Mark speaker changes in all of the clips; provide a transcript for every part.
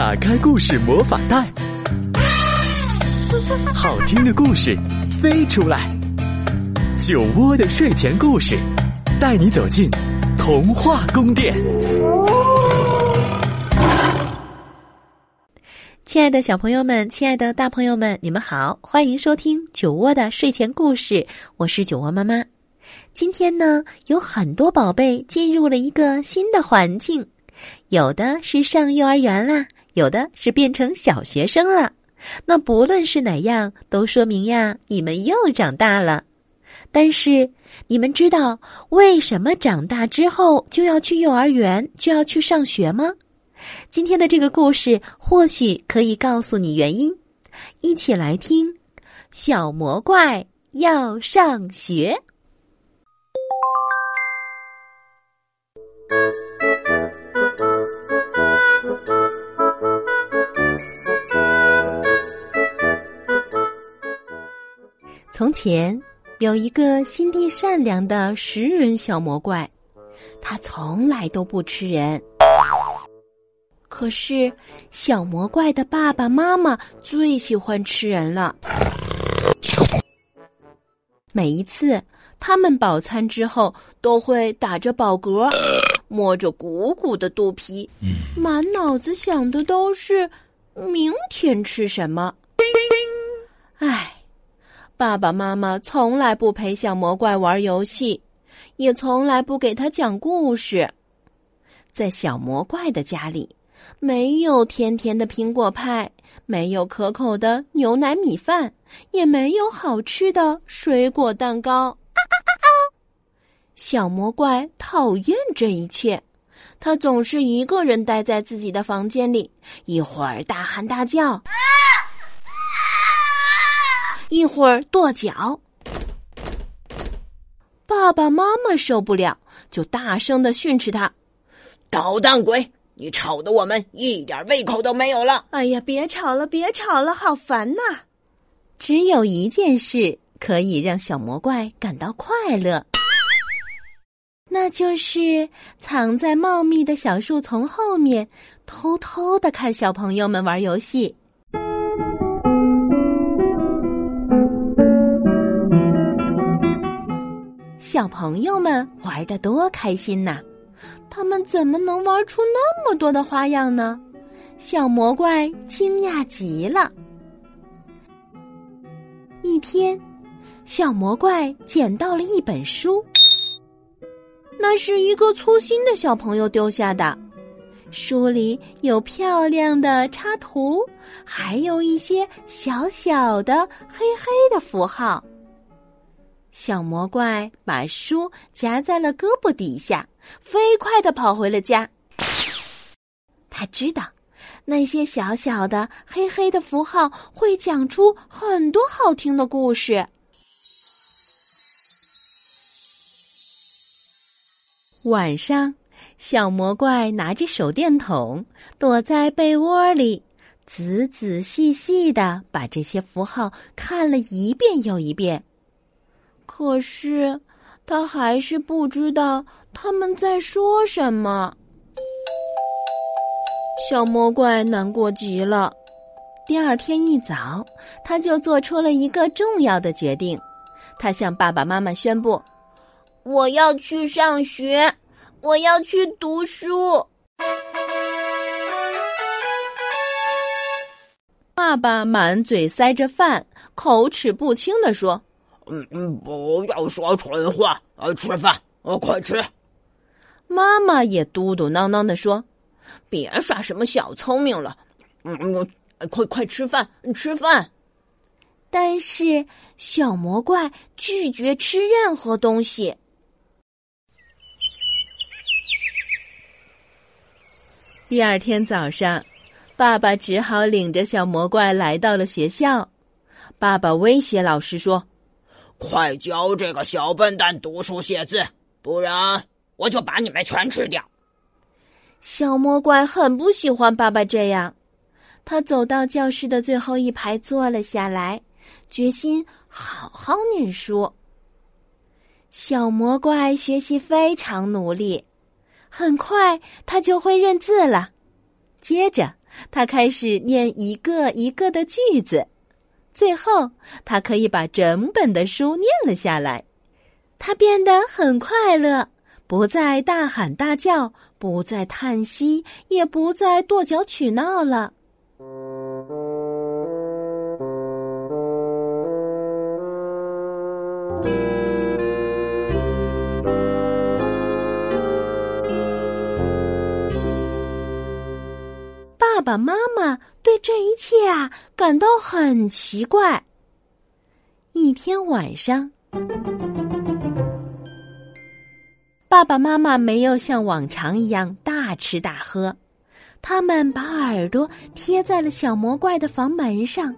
Speaker 1: 打开故事魔法袋，好听的故事飞出来。酒窝的睡前故事，带你走进童话宫殿。
Speaker 2: 亲爱的小朋友们，亲爱的大朋友们，你们好，欢迎收听酒窝的睡前故事。我是酒窝妈妈。今天呢，有很多宝贝进入了一个新的环境，有的是上幼儿园啦，有的是变成小学生了。那不论是哪样，都说明呀，你们又长大了。但是，你们知道为什么长大之后就要去幼儿园，就要去上学吗？今天的这个故事或许可以告诉你原因，一起来听。小魔怪要上学。从前有一个心地善良的食人小魔怪，他从来都不吃人。可是，小魔怪的爸爸妈妈最喜欢吃人了。每一次他们饱餐之后，都会打着饱嗝，摸着鼓鼓的肚皮，满脑子想的都是明天吃什么。爸爸妈妈从来不陪小魔怪玩游戏，也从来不给他讲故事。在小魔怪的家里。没有甜甜的苹果派，没有可口的牛奶米饭，也没有好吃的水果蛋糕。小魔怪讨厌这一切，他总是一个人待在自己的房间里，一会儿大喊大叫，一会儿跺脚。爸爸妈妈受不了，就大声的训斥他：“
Speaker 3: 捣蛋鬼！”你吵得我们一点胃口都没有了！
Speaker 4: 哎呀，别吵了，别吵了，好烦呐！
Speaker 2: 只有一件事可以让小魔怪感到快乐，那就是藏在茂密的小树丛后面，偷偷的看小朋友们玩游戏。小朋友们玩的多开心呐！他们怎么能玩出那么多的花样呢？小魔怪惊讶极了。一天，小魔怪捡到了一本书，那是一个粗心的小朋友丢下的。书里有漂亮的插图，还有一些小小的黑黑的符号。小魔怪把书夹在了胳膊底下，飞快的跑回了家。他知道，那些小小的黑黑的符号会讲出很多好听的故事。晚上，小魔怪拿着手电筒，躲在被窝里，仔仔细细的把这些符号看了一遍又一遍。可是，他还是不知道他们在说什么。小魔怪难过极了。第二天一早，他就做出了一个重要的决定。他向爸爸妈妈宣布：“
Speaker 4: 我要去上学，我要去读书。”
Speaker 2: 爸爸满嘴塞着饭，口齿不清的说。
Speaker 3: 嗯嗯，不要说蠢话，啊，吃饭，啊，快吃。
Speaker 2: 妈妈也嘟嘟囔囔的说：“
Speaker 3: 别耍什么小聪明了，嗯嗯，快快吃饭，吃饭。”
Speaker 2: 但是小魔怪拒绝吃任何东西。第二天早上，爸爸只好领着小魔怪来到了学校。爸爸威胁老师说。
Speaker 3: 快教这个小笨蛋读书写字，不然我就把你们全吃掉！
Speaker 2: 小魔怪很不喜欢爸爸这样，他走到教室的最后一排坐了下来，决心好好念书。小魔怪学习非常努力，很快他就会认字了。接着，他开始念一个一个的句子，最后他可以把整本的书念了下来。他变得很快乐，不再大喊大叫，不再叹息，也不再跺脚取闹了。爸爸妈妈对这一切啊感到很奇怪。一天晚上，爸爸妈妈没有像往常一样大吃大喝，他们把耳朵贴在了小魔怪的房门上。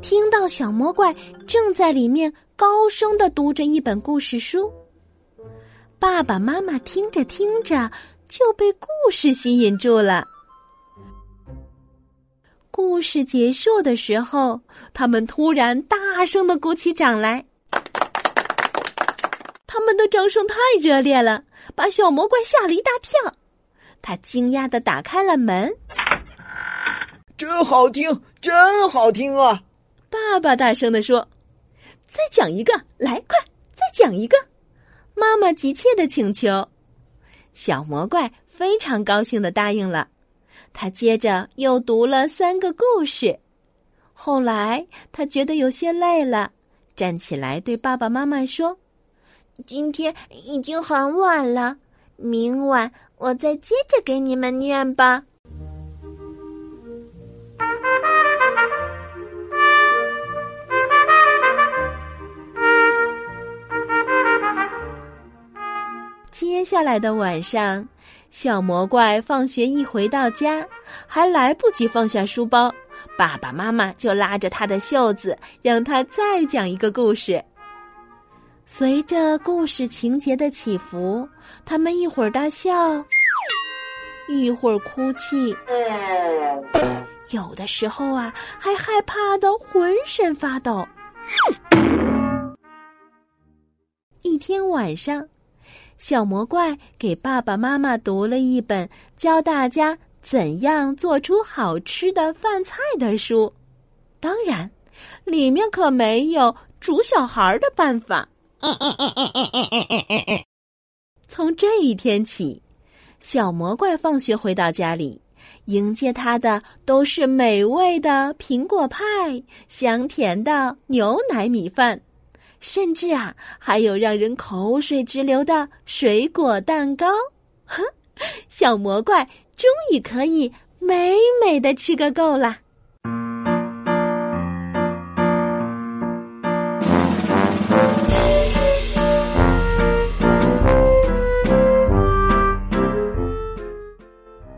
Speaker 2: 听到小魔怪正在里面高声的读着一本故事书。爸爸妈妈听着听着就被故事吸引住了。故事结束的时候，他们突然大声的鼓起掌来。他们的掌声太热烈了，把小魔怪吓了一大跳。他惊讶的打开了门。
Speaker 5: 真好听，真好听啊！
Speaker 2: 爸爸大声的说：“再讲一个，来，快，再讲一个。”妈妈急切的请求，小魔怪非常高兴的答应了。他接着又读了三个故事。后来他觉得有些累了，站起来对爸爸妈妈说：“
Speaker 4: 今天已经很晚了，明晚我再接着给你们念吧。”
Speaker 2: 接下来的晚上，小魔怪放学一回到家，还来不及放下书包，爸爸妈妈就拉着他的袖子，让他再讲一个故事。随着故事情节的起伏，他们一会儿大笑，一会儿哭泣，有的时候啊，还害怕的浑身发抖。一天晚上。小魔怪给爸爸妈妈读了一本教大家怎样做出好吃的饭菜的书，当然，里面可没有煮小孩的办法。从这一天起，小魔怪放学回到家里，迎接他的都是美味的苹果派、香甜的牛奶米饭。甚至啊，还有让人口水直流的水果蛋糕，哼，小魔怪终于可以美美的吃个够啦！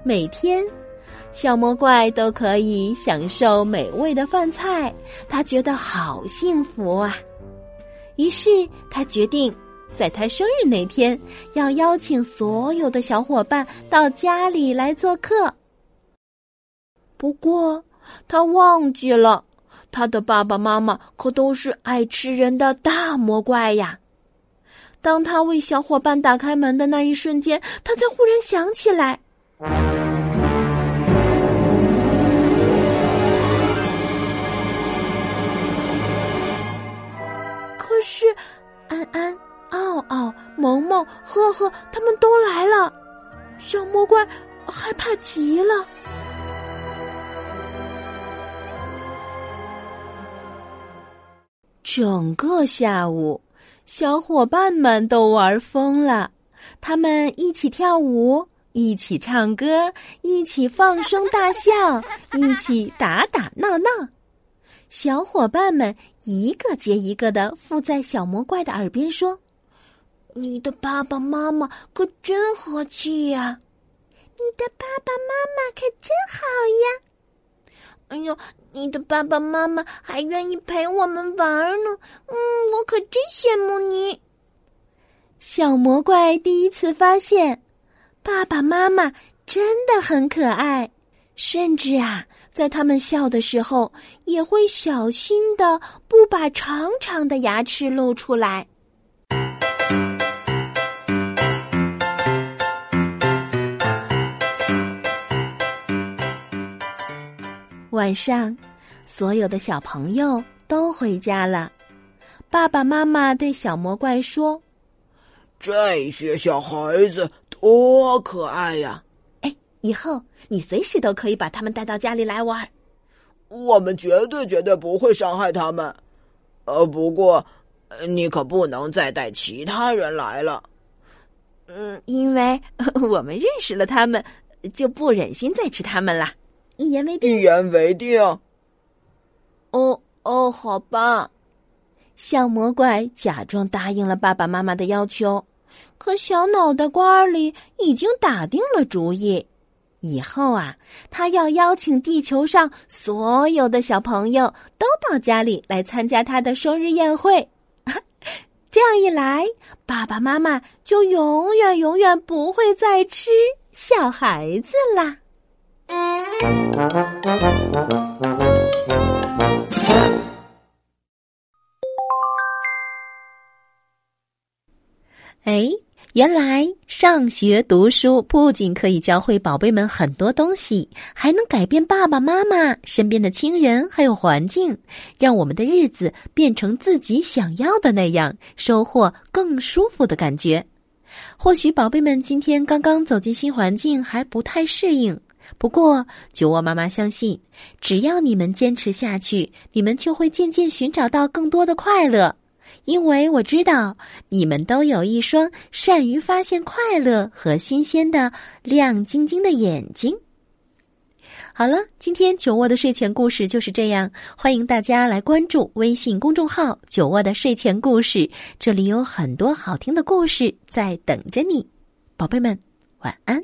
Speaker 2: 每天，小魔怪都可以享受美味的饭菜，他觉得好幸福啊！于是他决定，在他生日那天要邀请所有的小伙伴到家里来做客。不过他忘记了，他的爸爸妈妈可都是爱吃人的大魔怪呀。当他为小伙伴打开门的那一瞬间，他才忽然想起来。萌萌、呵呵，他们都来了，小魔怪害怕极了。整个下午，小伙伴们都玩疯了，他们一起跳舞，一起唱歌，一起放声大笑，一起打打闹闹。小伙伴们一个接一个的附在小魔怪的耳边说：“
Speaker 4: 你的爸爸妈妈可真和气呀！
Speaker 6: 你的爸爸妈妈可真好呀！
Speaker 4: 哎呦，你的爸爸妈妈还愿意陪我们玩呢！嗯，我可真羡慕你。”
Speaker 2: 小魔怪第一次发现，爸爸妈妈真的很可爱，甚至啊。在他们笑的时候，也会小心的不把长长的牙齿露出来。晚上，所有的小朋友都回家了。爸爸妈妈对小魔怪说：“
Speaker 5: 这些小孩子多可爱呀！
Speaker 2: 哎，以后你随时都可以把他们带到家里来玩。
Speaker 5: 我们绝对绝对不会伤害他们。呃，不过你可不能再带其他人来了。
Speaker 2: 嗯，因为我们认识了他们，就不忍心再吃他们了。一言为定。
Speaker 5: 一言为定。
Speaker 4: 哦哦，好吧。”
Speaker 2: 小魔怪假装答应了爸爸妈妈的要求，可小脑袋瓜里已经打定了主意：以后啊，他要邀请地球上所有的小朋友都到家里来参加他的生日宴会。这样一来，爸爸妈妈就永远永远不会再吃小孩子啦。哎，原来上学读书不仅可以教会宝贝们很多东西，还能改变爸爸妈妈、身边的亲人还有环境，让我们的日子变成自己想要的那样，收获更舒服的感觉。或许宝贝们今天刚刚走进新环境，还不太适应。不过，酒窝妈妈相信，只要你们坚持下去，你们就会渐渐寻找到更多的快乐。因为我知道，你们都有一双善于发现快乐和新鲜的亮晶晶的眼睛。好了，今天酒窝的睡前故事就是这样。欢迎大家来关注微信公众号酒窝的睡前故事，这里有很多好听的故事在等着你。宝贝们，晚安！